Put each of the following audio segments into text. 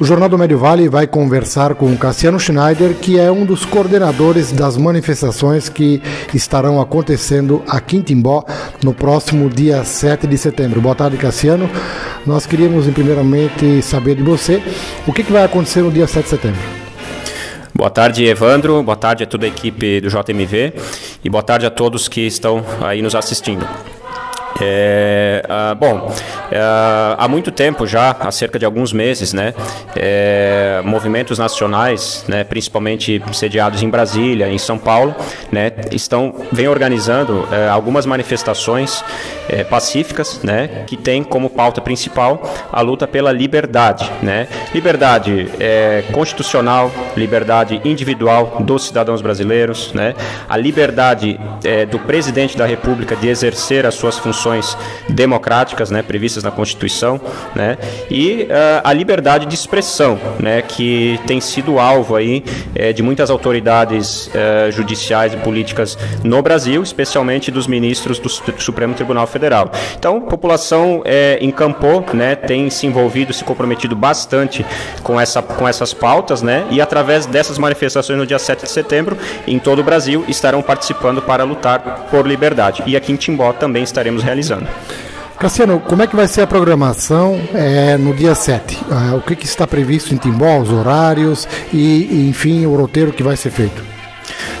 O Jornal do Médio Vale vai conversar com Cassiano Schneider, que é um dos coordenadores das manifestações que estarão acontecendo aqui em Timbó no próximo dia 7 de setembro. Boa tarde, Cassiano. Nós queríamos, primeiramente, saber de você o que, vai acontecer no dia 7 de setembro. Boa tarde, Evandro. Boa tarde a toda a equipe do JMV e boa tarde a todos que estão aí nos assistindo. É, ah, bom, é, há muito tempo já, há cerca de alguns meses, né, é, movimentos nacionais, né, principalmente sediados em Brasília, em São Paulo, né, estão vem organizando é, algumas manifestações é, pacíficas, né, que têm como pauta principal a luta pela liberdade, né, liberdade é, constitucional, liberdade individual dos cidadãos brasileiros, né, a liberdade do presidente da República de exercer as suas funções democráticas, né, previstas na Constituição, né, e uh, a liberdade de expressão, né, que tem sido alvo aí é, de muitas autoridades uh, judiciais e políticas no Brasil, especialmente dos ministros do Supremo Tribunal Federal. Então, a população é, encampou, né, tem se envolvido, se comprometido bastante com, essa, com essas pautas, né, e através dessas manifestações no dia 7 de setembro, em todo o Brasil, estarão participando para lutar por liberdade. E aqui em Timbó também estaremos realizando. Cassiano, como é que vai ser a programação é, no dia 7? Ah, o que, que, está previsto em Timbó, os horários e, enfim, o roteiro que vai ser feito?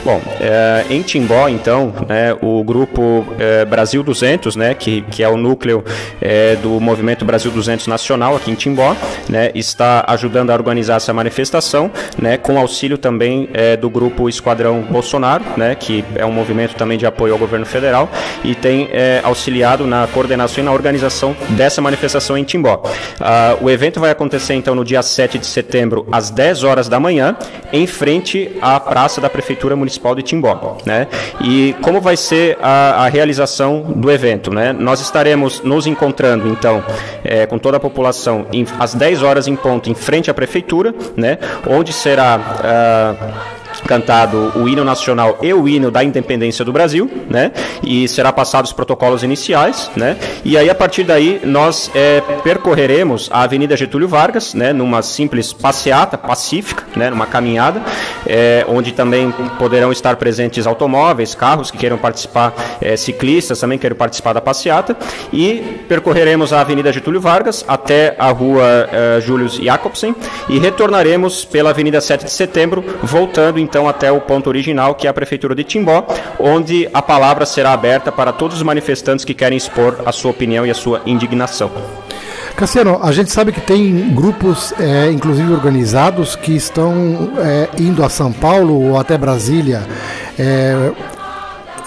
Bom, é, em Timbó, então, né, o grupo é, Brasil 200, né, que, que é o núcleo é, do movimento Brasil 200 Nacional aqui em Timbó, né, está ajudando a organizar essa manifestação, né, com auxílio também do grupo Esquadrão Bolsonaro, né, que é um movimento também de apoio ao governo federal e tem auxiliado na coordenação e na organização dessa manifestação em Timbó. Ah, o evento vai acontecer, então, no dia 7 de setembro, às 10 horas da manhã, em frente à Praça da Prefeitura Municipal Municipal de Timbó, né? E como vai ser a, a realização do evento, né? Nós estaremos nos encontrando, então, é, com toda a população em, às 10 horas em ponto, em frente à prefeitura, né? Onde será... Uh, cantado o hino nacional e o hino da independência do Brasil, né? E será passado os protocolos iniciais, né? E aí a partir daí nós é, percorreremos a Avenida Getúlio Vargas, né? Numa simples passeata pacífica, né? Numa caminhada, é, onde também poderão estar presentes automóveis, carros que queiram participar, é, ciclistas também queiram participar da passeata e percorreremos a Avenida Getúlio Vargas até a Rua é, Július Jacobsen e retornaremos pela Avenida 7 de Setembro, voltando em então até o ponto original, que é a Prefeitura de Timbó, onde a palavra será aberta para todos os manifestantes que querem expor a sua opinião e a sua indignação. Cassiano, a gente sabe que tem grupos, é, inclusive organizados, que estão é, indo a São Paulo ou até Brasília. É,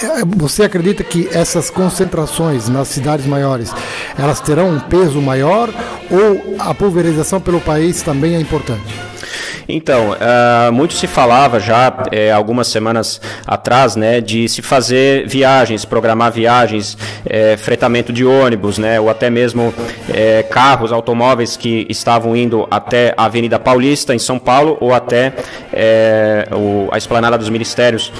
é você acredita que essas concentrações nas cidades maiores elas terão um peso maior ou a pulverização pelo país também é importante? Então, uh, muito se falava já é, algumas semanas atrás, né, de se fazer viagens, programar viagens, é, fretamento de ônibus, né, ou até mesmo é, carros, automóveis que estavam indo até a Avenida Paulista em São Paulo ou até o, a Esplanada dos Ministérios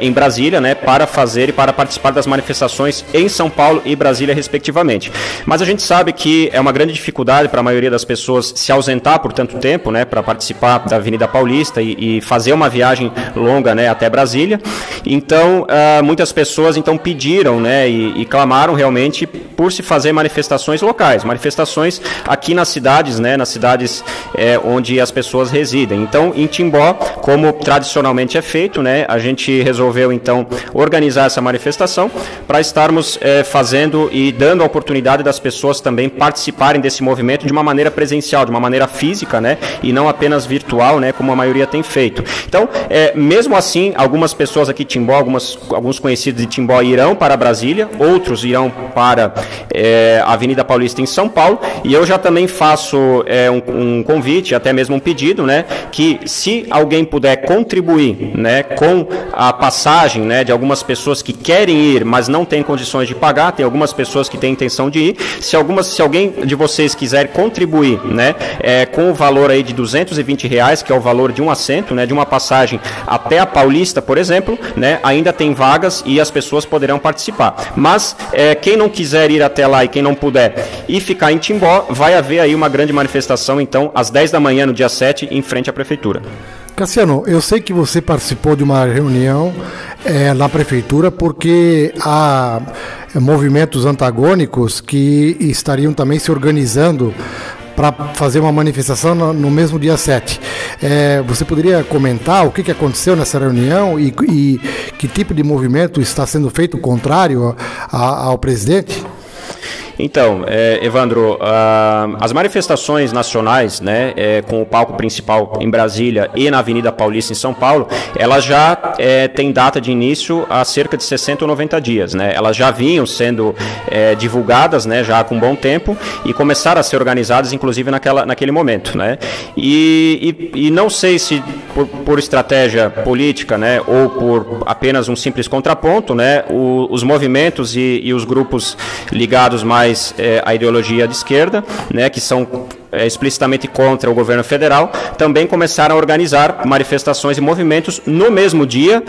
em Brasília, né, para fazer e para participar das manifestações em São Paulo e Brasília, respectivamente. Mas a gente sabe que é uma grande dificuldade para a maioria das pessoas se ausentar por tanto tempo, né, para participar da Avenida Paulista e, e fazer uma viagem longa né, até Brasília. Então, uh, muitas pessoas então pediram né, e, e, clamaram realmente por se fazer manifestações locais, manifestações aqui nas cidades, né, nas cidades é, onde as pessoas residem. Então, em Timbó, como tradicionalmente é feito, né, a gente resolveu então organizar essa manifestação para estarmos é, fazendo e dando a oportunidade das pessoas também participarem desse movimento de uma maneira presencial, de uma maneira física, né, e não apenas virtual, né, como a maioria tem feito. Então, é, mesmo assim, algumas pessoas aqui de Timbó, algumas, alguns conhecidos de Timbó irão para Brasília, outros irão para é, a Avenida Paulista em São Paulo, e eu já também faço é, um, um, convite, até mesmo um pedido, né, que se alguém puder contribuir, né, com a passagem, né, de algumas pessoas que querem ir, mas não têm condições de pagar, tem algumas pessoas que têm intenção de ir, se algumas, se alguém de vocês quiser contribuir, né, é, com o valor aí de 220 20 reais, que é o valor de um assento, né, de uma passagem até a Paulista, por exemplo, né, ainda tem vagas e as pessoas poderão participar. Mas é, quem não quiser ir até lá e quem não puder e ficar em Timbó, vai haver aí uma grande manifestação, então, às 10 da manhã, no dia 7, em frente à Prefeitura. Cassiano, eu sei que você participou de uma reunião é, na prefeitura porque há movimentos antagônicos que estariam também se organizando para fazer uma manifestação no, no mesmo dia 7. É, você poderia comentar o que, que aconteceu nessa reunião e, e, que tipo de movimento está sendo feito contrário a, a, ao presidente? Então, é, Evandro, as manifestações nacionais, né, é, com o palco principal em Brasília e na Avenida Paulista em São Paulo, elas já é, têm data de início há cerca de 60 ou 90 dias, né? Elas já vinham sendo é, divulgadas, né, já com bom tempo e começaram a ser organizadas, inclusive naquela, naquele momento, né? E, e, e não sei se por, por, estratégia política, né, ou por apenas um simples contraponto, né, o, os movimentos e, e os grupos ligados mais mais é, a ideologia de esquerda, né, que são explicitamente contra o governo federal, também começaram a organizar manifestações e movimentos no mesmo dia,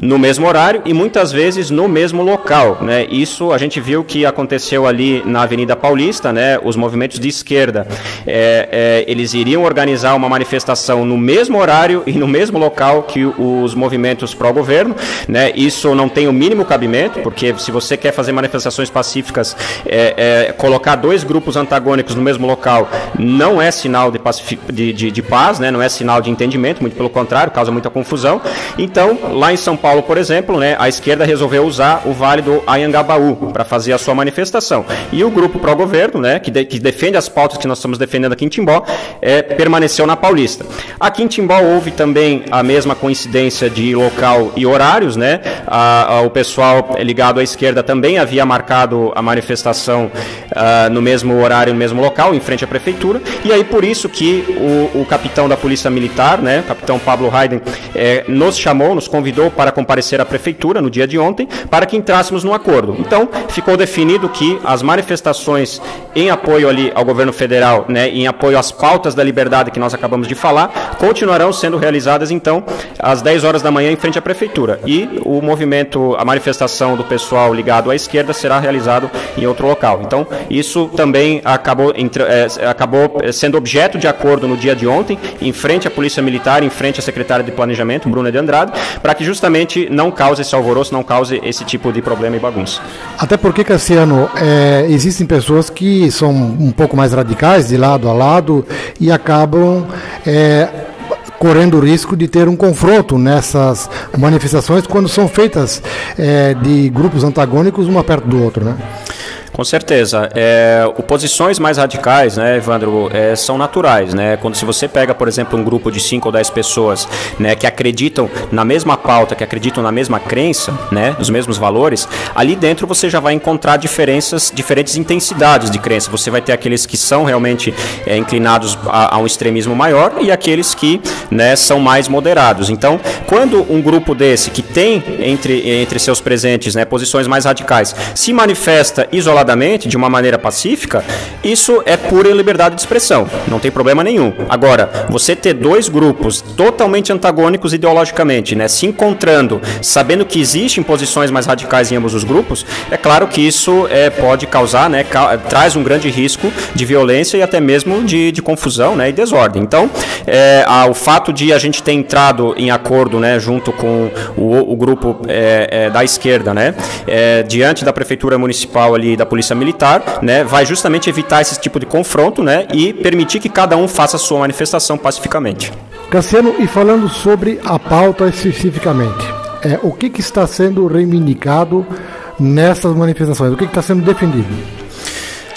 no mesmo horário e muitas vezes no mesmo local, né? Isso a gente viu que aconteceu ali na Avenida Paulista, né? Os movimentos de esquerda, é, é, eles iriam organizar uma manifestação no mesmo horário e no mesmo local que os movimentos pró-governo, né? Isso não tem o mínimo cabimento, porque se você quer fazer manifestações pacíficas, é, é colocar dois grupos antagônicos no mesmo local não é sinal de, de, de, de, paz, né? não é sinal de entendimento, muito pelo contrário, causa muita confusão. Então, lá em São Paulo, por exemplo, né, a esquerda resolveu usar o Vale do Anhangabaú para fazer a sua manifestação. E o grupo pró-governo, né, que, de, que, defende as pautas que nós estamos defendendo aqui em Timbó, é, permaneceu na Paulista. Aqui em Timbó houve também a mesma coincidência de local e horários, né? A, a, o pessoal ligado à esquerda também havia marcado a manifestação uh, no mesmo horário, no mesmo local, em frente à prefeitura E aí por isso que o, o capitão da Polícia Militar, né, capitão Pablo Hayden, é, nos chamou, nos convidou para comparecer à prefeitura no dia de ontem, para que entrássemos num acordo. Então ficou definido que as manifestações em apoio ali ao governo federal, né, em apoio às pautas da liberdade que nós acabamos de falar, continuarão sendo realizadas então às 10 horas da manhã em frente à prefeitura. E o movimento, a manifestação do pessoal ligado à esquerda será realizado em outro local. Então isso também acabou, é, acabou acabou eh, sendo objeto de acordo no dia de ontem, em frente à Polícia Militar, em frente à Secretária de Planejamento, Bruna de Andrade, para que justamente não cause esse alvoroço, não cause esse tipo de problema e bagunça. Até porque, Cassiano, é, existem pessoas que são um pouco mais radicais, de lado a lado, e acabam. É, correndo o risco de ter um confronto nessas manifestações quando são feitas é, de grupos antagônicos uma perto do outro, né? Com certeza. É, oposições mais radicais, né, Evandro, é, são naturais, né? Quando se você pega, por exemplo, um grupo de 5 ou 10 pessoas, né, que acreditam na mesma pauta, que acreditam na mesma crença, né, nos mesmos valores, ali dentro você já vai encontrar diferenças, diferentes intensidades de crença. Você vai ter aqueles que são realmente é, inclinados a, a, um extremismo maior e aqueles que, né, são mais moderados. Então, quando um grupo desse que tem entre entre seus presentes, né, posições mais radicais, se manifesta isoladamente de uma maneira pacífica, isso é pura liberdade de expressão, não tem problema nenhum. Agora, você ter dois grupos totalmente antagônicos ideologicamente, né, se encontrando, sabendo que existem posições mais radicais em ambos os grupos, é claro que isso é, pode causar, né, ca traz um grande risco de violência e até mesmo de, de confusão né, e desordem. Então, é, a, o fato de a gente ter entrado em acordo né, junto com o, o grupo é, é da esquerda, né, é, diante da Prefeitura Municipal ali da Polícia polícia militar, né, vai justamente evitar esse tipo de confronto, né, e permitir que cada um faça a sua manifestação pacificamente. Cassiano, e falando sobre a pauta especificamente, é, o que, que está sendo reivindicado nessas manifestações? O que, está sendo defendido?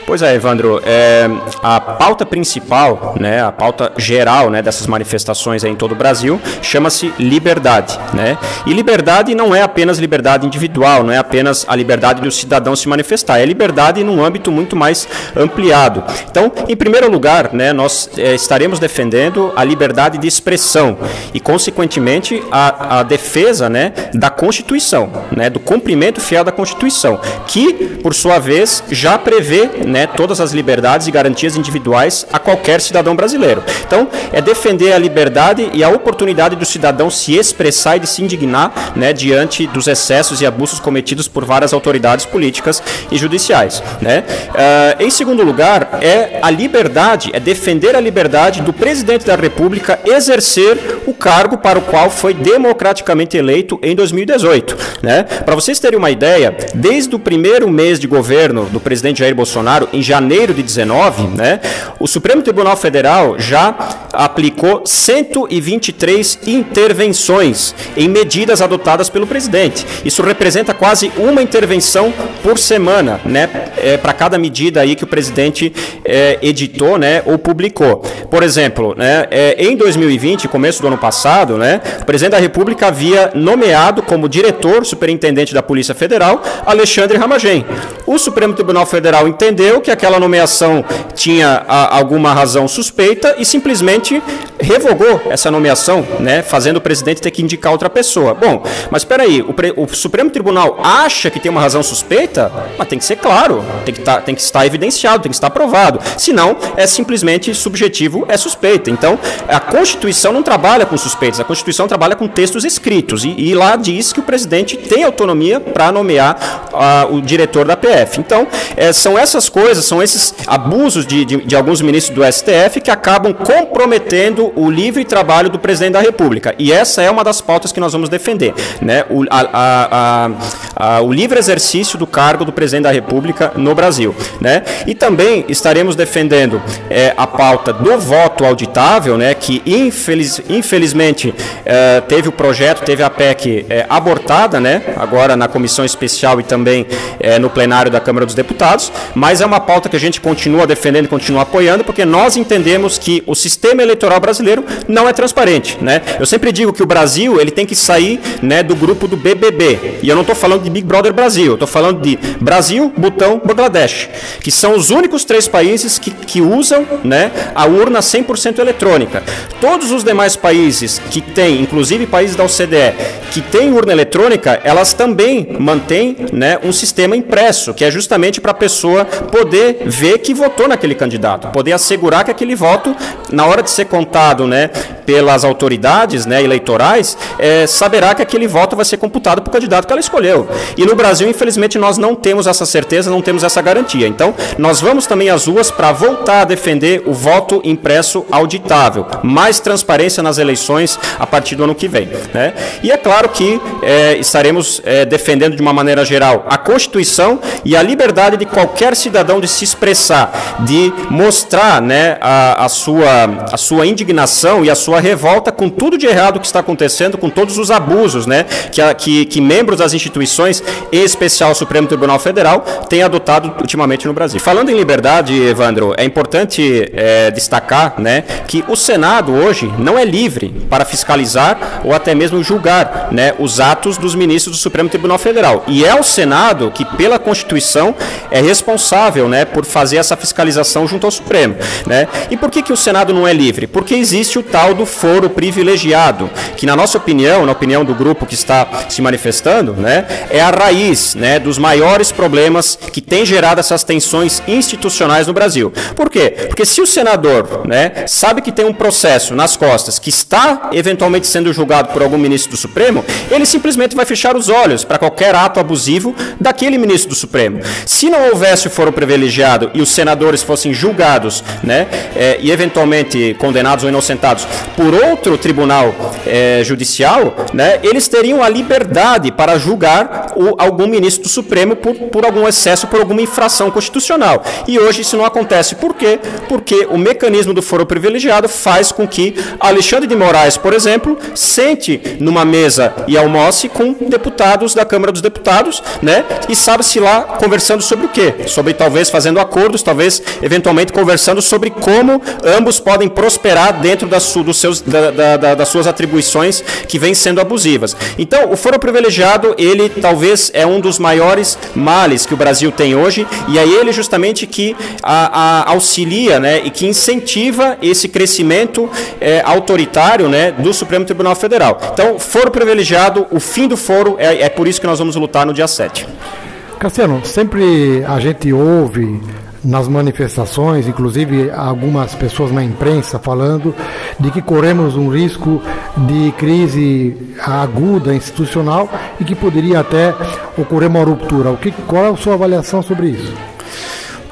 Pois é, Evandro, é, a pauta principal, né, a pauta geral né, dessas manifestações em todo o Brasil chama-se liberdade. Né? E liberdade não é apenas liberdade individual, não é apenas a liberdade do cidadão se manifestar, é liberdade num âmbito muito mais ampliado. Então, em primeiro lugar, né, nós é, estaremos defendendo a liberdade de expressão e, consequentemente, a, a defesa né, da Constituição, né, do cumprimento fiel da Constituição, que, por sua vez, já prevê né, todas as liberdades e garantias individuais a qualquer cidadão brasileiro. Então, é defender a liberdade e a oportunidade do cidadão se expressar e de se indignar né, diante dos excessos e abusos cometidos por várias autoridades políticas e judiciais. Né? Uh, em segundo lugar, é a liberdade, é defender a liberdade do presidente da República exercer o cargo para o qual foi democraticamente eleito em 2018. Né? Para vocês terem uma ideia, desde o primeiro mês de governo do presidente Jair Bolsonaro, em janeiro de 19, né, o Supremo Tribunal Federal já aplicou 123 intervenções em medidas adotadas pelo presidente. Isso representa quase uma intervenção por semana, né, é, para cada medida aí que o presidente é, editou, né, ou publicou. Por exemplo, né, é, em 2020, começo do ano passado, né, o presidente da República havia nomeado como diretor superintendente da Polícia Federal Alexandre Ramagem. O Supremo Tribunal Federal entendeu que aquela nomeação tinha a, alguma razão suspeita e simplesmente revogou essa nomeação, né, fazendo o presidente ter que indicar outra pessoa. Bom, mas espera aí, o, o, Supremo Tribunal acha que tem uma razão suspeita? Mas tem que ser claro, tem que, tá, tem que estar evidenciado, tem que estar provado. Senão, é simplesmente subjetivo, é suspeita. Então, a Constituição não trabalha com suspeitas, a Constituição trabalha com textos escritos. E, e lá diz que o presidente tem autonomia para nomear uh, o diretor da PF. Então, é, são essas coisas, são esses abusos de, de, de, alguns ministros do STF que acabam comprometendo o livre trabalho do presidente da República. E essa é uma das pautas que nós vamos defender. Né? O, a, a, a, o livre exercício do cargo do presidente da República no Brasil. Né? E também estaremos defendendo é, a pauta do voto auditável, né, que infeliz, infelizmente é, teve o projeto, teve a PEC é, abortada, né, agora na comissão especial e também é, no plenário da Câmara dos Deputados, mas é uma pauta que a gente continua defendendo continua apoiando, porque nós entendemos que o sistema eleitoral brasileiro não é transparente. Né? Eu sempre digo que o Brasil ele tem que sair né, do grupo do BBB, e eu não estou falando de Big Brother Brasil, eu falando de Brasil, Butão, Bangladesh, que são os únicos três países que, que usam né, a urna 100% eletrônica. Todos os demais países que têm, inclusive países da OCDE, que têm urna eletrônica, elas também mantêm né, um sistema impresso, que é justamente para a pessoa poder ver que votou naquele candidato, poder assegurar que aquele voto, na hora de ser contado né, pelas autoridades né, eleitorais, é, saberá que aquele voto vai ser computado para o candidato que ela escolheu. E no Brasil, infelizmente, nós não temos essa certeza, não temos essa garantia. Então, nós vamos também às ruas para voltar a defender o voto impresso auditável, mais transparência nas eleições a partir do ano que vem. Né? E é claro que é, estaremos é, defendendo de uma maneira geral a Constituição e a liberdade de qualquer cidadão de se expressar, de mostrar né, a, a, sua, a sua indignação e a sua revolta com tudo de errado que está acontecendo, com todos os abusos né, que, a, que, que membros das instituições, em especial o Supremo Tribunal Federal, têm adotado ultimamente no Brasil. Falando em liberdade, Evandro, é importante é, destacar né, que o Senado hoje não é livre para fiscalizar ou até mesmo julgar né, os atos dos ministros do Supremo Tribunal Federal. E é o Senado que, pela Constituição, é responsável né, por fazer essa fiscalização junto ao Supremo. Né? E por que, que o Senado não é livre? Porque existe o tal do foro privilegiado, que, na nossa opinião, na opinião do grupo que está se manifestando, né, é a raiz né, dos maiores problemas que tem gerado essas tensões institucionais no Brasil. Por quê? Porque se o senador né, sabe que tem um processo nas costas que está eventualmente sendo julgado por algum ministro do Supremo, ele simplesmente vai fechar os olhos para qualquer ato abusivo daquele ministro do Supremo. Se não houvesse o foro privilegiado e os senadores fossem julgados né, é, e eventualmente condenados ou inocentados por outro tribunal é, judicial, né, eles teriam a liberdade para julgar o, algum ministro do Supremo por, por algum excesso, por alguma infração constitucional. E hoje isso não acontece. Por quê? Porque o mecanismo do foro privilegiado faz com que Alexandre de Moraes, por exemplo, sente numa mesa e almoce com deputados da Câmara dos Deputados, né? E sabe-se lá conversando sobre o quê? Sobre talvez fazendo acordos, talvez eventualmente conversando sobre como ambos podem prosperar dentro das, dos seus, da, da, das suas atribuições que vêm sendo abusivas. Então, o foro privilegiado, ele talvez é um dos maiores males que o Brasil tem hoje, e é ele justamente que a, a auxilia né, e que incentiva esse crescimento é, autoritário né, do Supremo Tribunal Federal. Então, foro privilegiado, o fim do foro, é, é por isso que nós vamos lutar no dia 7. Cassiano, sempre a gente ouve nas manifestações, inclusive algumas pessoas na imprensa falando de que corremos um risco de crise aguda institucional e que poderia até ocorrer uma ruptura. O que, qual é a sua avaliação sobre isso?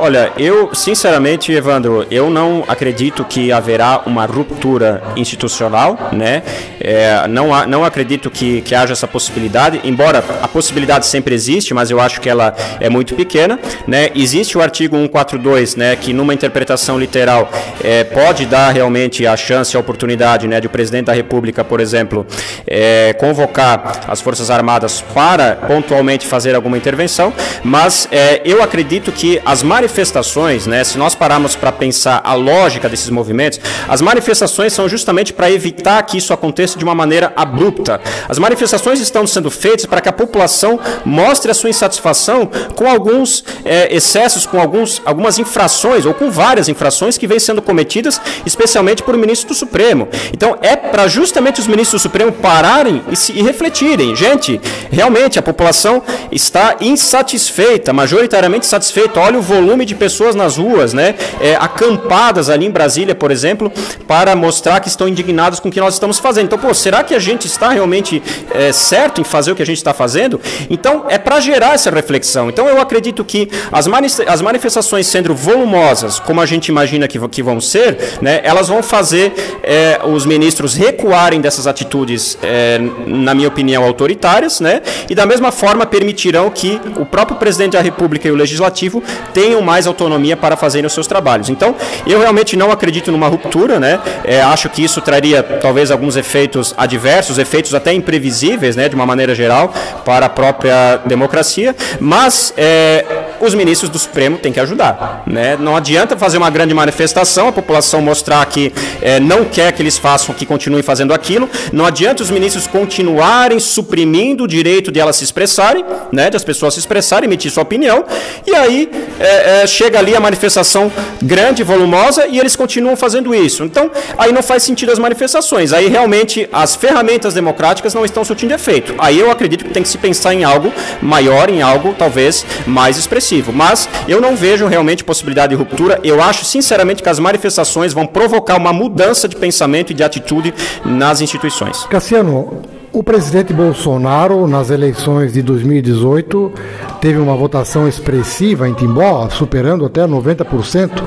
Olha, eu, sinceramente, Evandro, eu não acredito que haverá uma ruptura institucional, né? É, não, não acredito que, que haja essa possibilidade, embora a possibilidade sempre existe, mas eu acho que ela é muito pequena, né? Existe o artigo 142, né, que numa interpretação literal é, pode dar realmente a chance, a oportunidade, né, de o presidente da República, por exemplo, é, convocar as Forças Armadas para pontualmente fazer alguma intervenção, mas é, eu acredito que as manifestações manifestações, né, se nós pararmos para pensar a lógica desses movimentos, as manifestações são justamente para evitar que isso aconteça de uma maneira abrupta. As manifestações estão sendo feitas para que a população mostre a sua insatisfação com alguns é, excessos, com alguns, algumas infrações, ou com várias infrações que vêm sendo cometidas, especialmente por ministro do Supremo. Então, é para justamente os ministros do Supremo pararem e, se, e refletirem. Gente, realmente a população está insatisfeita, majoritariamente insatisfeita. Olha o volume de pessoas nas ruas, né, é, acampadas ali em Brasília, por exemplo, para mostrar que estão indignados com o que nós estamos fazendo. Então, pô, será que a gente está realmente é, certo em fazer o que a gente está fazendo? Então, é para gerar essa reflexão. Então, eu acredito que as, mani as manifestações sendo volumosas, como a gente imagina que, que vão ser, né, elas vão fazer é, os ministros recuarem dessas atitudes, é, na minha opinião, autoritárias, né, e da mesma forma permitirão que o próprio presidente da República e o legislativo tenham mais autonomia para fazerem os seus trabalhos. Então, eu realmente não acredito numa ruptura, né? É, acho que isso traria talvez alguns efeitos adversos, efeitos até imprevisíveis, né, de uma maneira geral, para a própria democracia, mas é, os ministros do Supremo têm que ajudar. Né? Não adianta fazer uma grande manifestação, a população mostrar que é, não quer que eles façam, que continuem fazendo aquilo, não adianta os ministros continuarem suprimindo o direito de elas se expressarem, né, de as pessoas se expressarem, emitir sua opinião, e aí é, é, chega ali a manifestação grande, volumosa, e eles continuam fazendo isso. Então, aí não faz sentido as manifestações. Aí realmente as ferramentas democráticas não estão surtindo efeito. Aí eu acredito que tem que se pensar em algo maior, em algo talvez mais expressivo. Mas eu não vejo realmente possibilidade de ruptura. Eu acho, sinceramente, que as manifestações vão provocar uma mudança de pensamento e de atitude nas instituições. Cassiano, o presidente Bolsonaro, nas eleições de 2018, teve uma votação expressiva em Timbó, superando até 90%.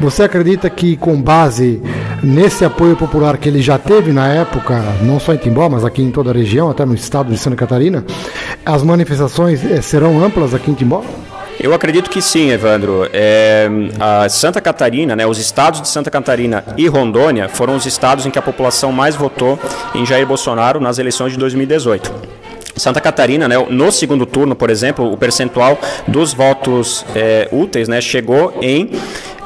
Você acredita que, com base nesse apoio popular que ele já teve na época, não só em Timbó, mas aqui em toda a região, até no estado de Santa Catarina, as manifestações eh, serão amplas aqui em Timbó? Eu acredito que sim, Evandro. É, a Santa Catarina, né, os estados de Santa Catarina e Rondônia foram os estados em que a população mais votou em Jair Bolsonaro nas eleições de 2018. Santa Catarina, né, no segundo turno, por exemplo, o percentual dos votos é, úteis né, chegou em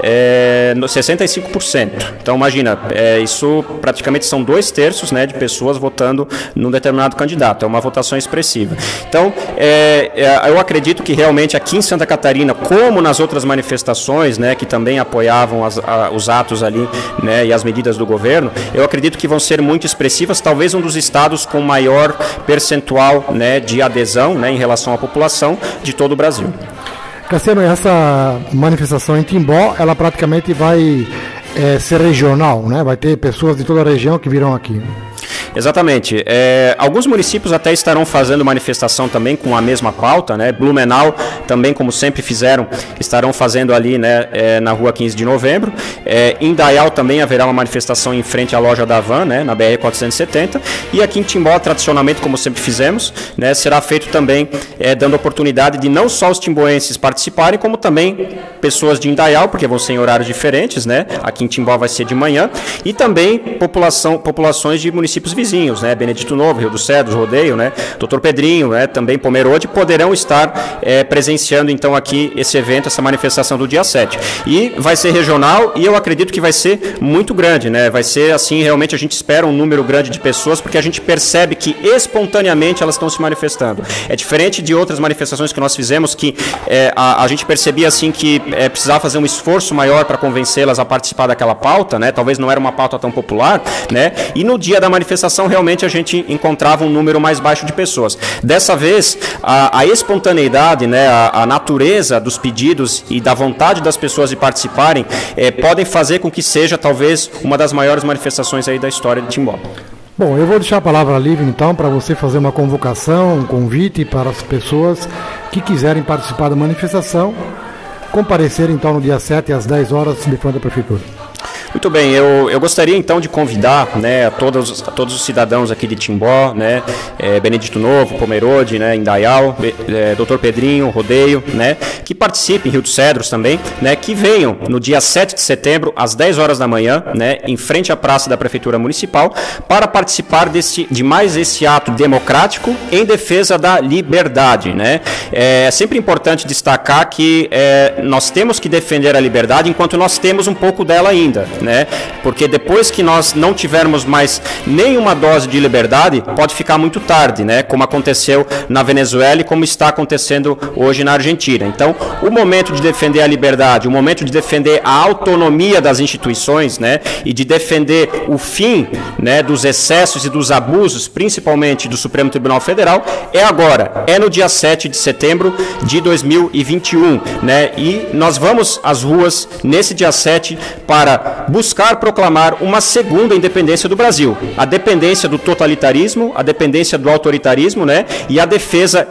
é, 65%. Então, imagina, é, isso praticamente são dois terços né, de pessoas votando num determinado candidato. É uma votação expressiva. Então, é, é, eu acredito que realmente aqui em Santa Catarina, como nas outras manifestações, né, que também apoiavam as, a, os atos ali né, e as medidas do governo, eu acredito que vão ser muito expressivas. Talvez um dos estados com maior percentual né, de adesão né, em relação à população de todo o Brasil. Cassiano, essa manifestação em Timbó, ela praticamente vai é, ser regional, né? Vai ter pessoas de toda a região que virão aqui. Exatamente. É, alguns municípios até estarão fazendo manifestação também com a mesma pauta, né? Blumenau também, como sempre fizeram, estarão fazendo ali, né, é, na rua 15 de novembro. É, em Dayal também haverá uma manifestação em frente à loja da Van, né, na BR 470. E aqui em Timbó, tradicionalmente, como sempre fizemos, né, será feito também é, dando oportunidade de não só os timboenses participarem, como também pessoas de Indaial, porque vão ser em horários diferentes, né? Aqui em Timbó vai ser de manhã, e também população, populações de municípios vizinhos vizinhos, né? Benedito Novo, Rio dos Cedros, Rodeio, né? Doutor Pedrinho, né? Também Pomerode, poderão estar é, presenciando então aqui esse evento, essa manifestação do dia 7. E vai ser regional e eu acredito que vai ser muito grande, né? Vai ser assim, realmente a gente espera um número grande de pessoas, porque a gente percebe que espontaneamente elas estão se manifestando. É diferente de outras manifestações que nós fizemos, que é, a, a, gente percebia assim que é, precisava fazer um esforço maior para convencê-las a participar daquela pauta, né? Talvez não era uma pauta tão popular, né? E no dia da manifestação realmente a gente encontrava um número mais baixo de pessoas. Dessa vez, a, a espontaneidade, né, a, a, natureza dos pedidos e da vontade das pessoas de participarem é, podem fazer com que seja talvez uma das maiores manifestações aí da história de Timbó. Bom, eu vou deixar a palavra livre então para você fazer uma convocação, um convite para as pessoas que quiserem participar da manifestação, comparecer então no dia 7 às 10 horas de frente da Prefeitura. Muito bem, eu, eu gostaria então de convidar né, a, todos, a todos os cidadãos aqui de Timbó, né, é, Benedito Novo, Pomerode, né, Indaial, é, Doutor Pedrinho, Rodeio, né, que participem, Rio dos Cedros também, né, que venham no dia 7 de setembro, às 10 horas da manhã, né, em frente à Praça da Prefeitura Municipal, para participar desse, de mais esse ato democrático em defesa da liberdade. Né. É sempre importante destacar que é, nós temos que defender a liberdade enquanto nós temos um pouco dela ainda né? Porque depois que nós não tivermos mais nenhuma dose de liberdade, pode ficar muito tarde, né? Como aconteceu na Venezuela e como está acontecendo hoje na Argentina. Então, o momento de defender a liberdade, o momento de defender a autonomia das instituições, né? E de defender o fim, né? Dos excessos e dos abusos, principalmente do Supremo Tribunal Federal, é agora, é no dia 7 de setembro de 2021, né? E nós vamos às ruas nesse dia 7 para buscar proclamar uma segunda independência do Brasil, a dependência do totalitarismo, a dependência do autoritarismo, né, e a defesa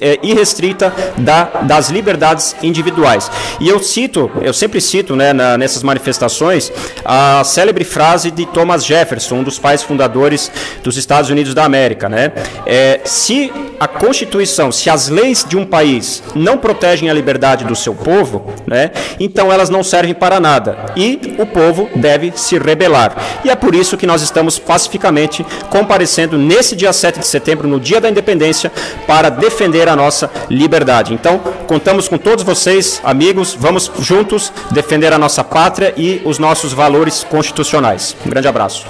é, irrestrita da, das liberdades individuais. E eu cito, eu sempre cito, né, na, nessas manifestações, a célebre frase de Thomas Jefferson, um dos pais fundadores dos Estados Unidos da América, né, é, se a Constituição, se as leis de um país não protegem a liberdade do seu povo, né, então elas não servem para nada. E o povo deve se rebelar. E é por isso que nós estamos pacificamente comparecendo nesse dia 7 de setembro, no dia da independência, para defender a nossa liberdade. Então, contamos com todos vocês, amigos, vamos juntos defender a nossa pátria e os nossos valores constitucionais. Um grande abraço.